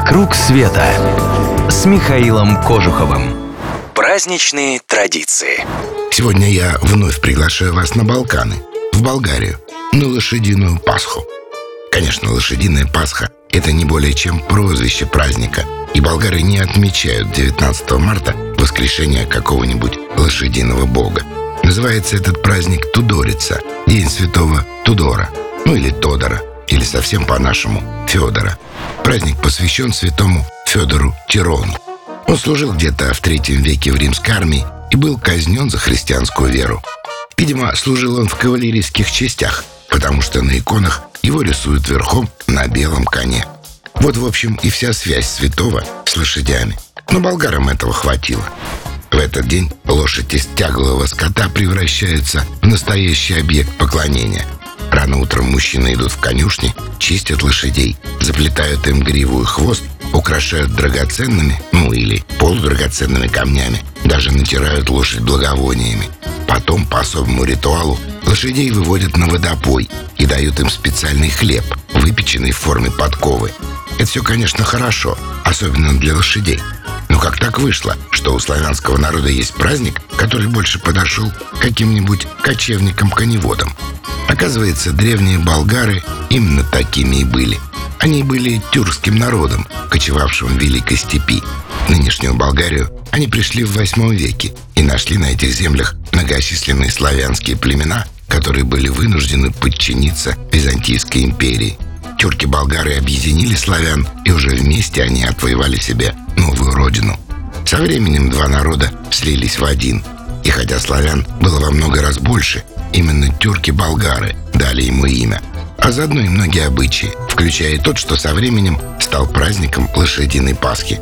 «Вокруг света» с Михаилом Кожуховым. Праздничные традиции. Сегодня я вновь приглашаю вас на Балканы, в Болгарию, на лошадиную Пасху. Конечно, лошадиная Пасха – это не более чем прозвище праздника, и болгары не отмечают 19 марта воскрешение какого-нибудь лошадиного бога. Называется этот праздник Тудорица, День святого Тудора, ну или Тодора, или совсем по-нашему Федора. Праздник посвящен святому Федору Тирону. Он служил где-то в третьем веке в римской армии и был казнен за христианскую веру. Видимо, служил он в кавалерийских частях, потому что на иконах его рисуют верхом на белом коне. Вот, в общем, и вся связь святого с лошадями. Но болгарам этого хватило. В этот день лошадь из тяглого скота превращается в настоящий объект поклонения. Рано утром мужчины идут в конюшни, чистят лошадей, заплетают им гриву и хвост, украшают драгоценными, ну или полудрагоценными камнями, даже натирают лошадь благовониями. Потом по особому ритуалу лошадей выводят на водопой и дают им специальный хлеб, выпеченный в форме подковы. Это все, конечно, хорошо, особенно для лошадей. Но как так вышло, что у славянского народа есть праздник, который больше подошел каким-нибудь кочевникам-коневодам? Оказывается, древние болгары именно такими и были. Они были тюркским народом, кочевавшим в Великой степи. Нынешнюю Болгарию они пришли в восьмом веке и нашли на этих землях многочисленные славянские племена, которые были вынуждены подчиниться Византийской империи. Тюрки-болгары объединили славян, и уже вместе они отвоевали себе новую родину. Со временем два народа слились в один. И хотя славян было во много раз больше, именно тюрки-болгары дали ему имя. А заодно и многие обычаи, включая тот, что со временем стал праздником лошадиной Пасхи.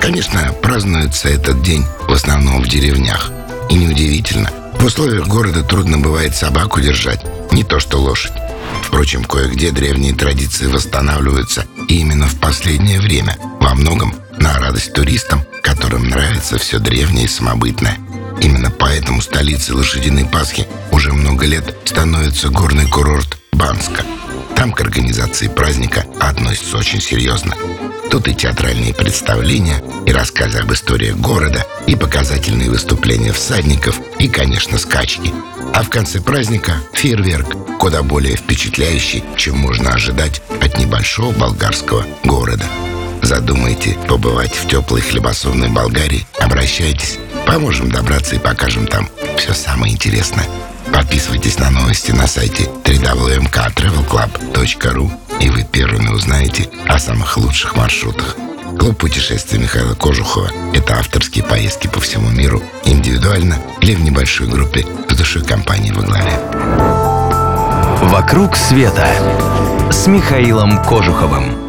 Конечно, празднуется этот день в основном в деревнях. И неудивительно, в условиях города трудно бывает собаку держать, не то что лошадь. Впрочем, кое-где древние традиции восстанавливаются и именно в последнее время, во многом на радость туристам, которым нравится все древнее и самобытное. Именно поэтому столицей лошадиной Пасхи уже много лет становится горный курорт Банска. Там к организации праздника относятся очень серьезно. Тут и театральные представления, и рассказы об истории города, и показательные выступления всадников, и, конечно, скачки. А в конце праздника фейерверк, куда более впечатляющий, чем можно ожидать от небольшого болгарского города. Задумаете побывать в теплой хлебосольной Болгарии? Обращайтесь. Поможем добраться и покажем там все самое интересное. Подписывайтесь на новости на сайте www.travelclub.ru и вы первыми узнаете о самых лучших маршрутах. Клуб путешествий Михаила Кожухова – это авторские поездки по всему миру, индивидуально или в небольшой группе с душой компании во главе. «Вокруг света» с Михаилом Кожуховым.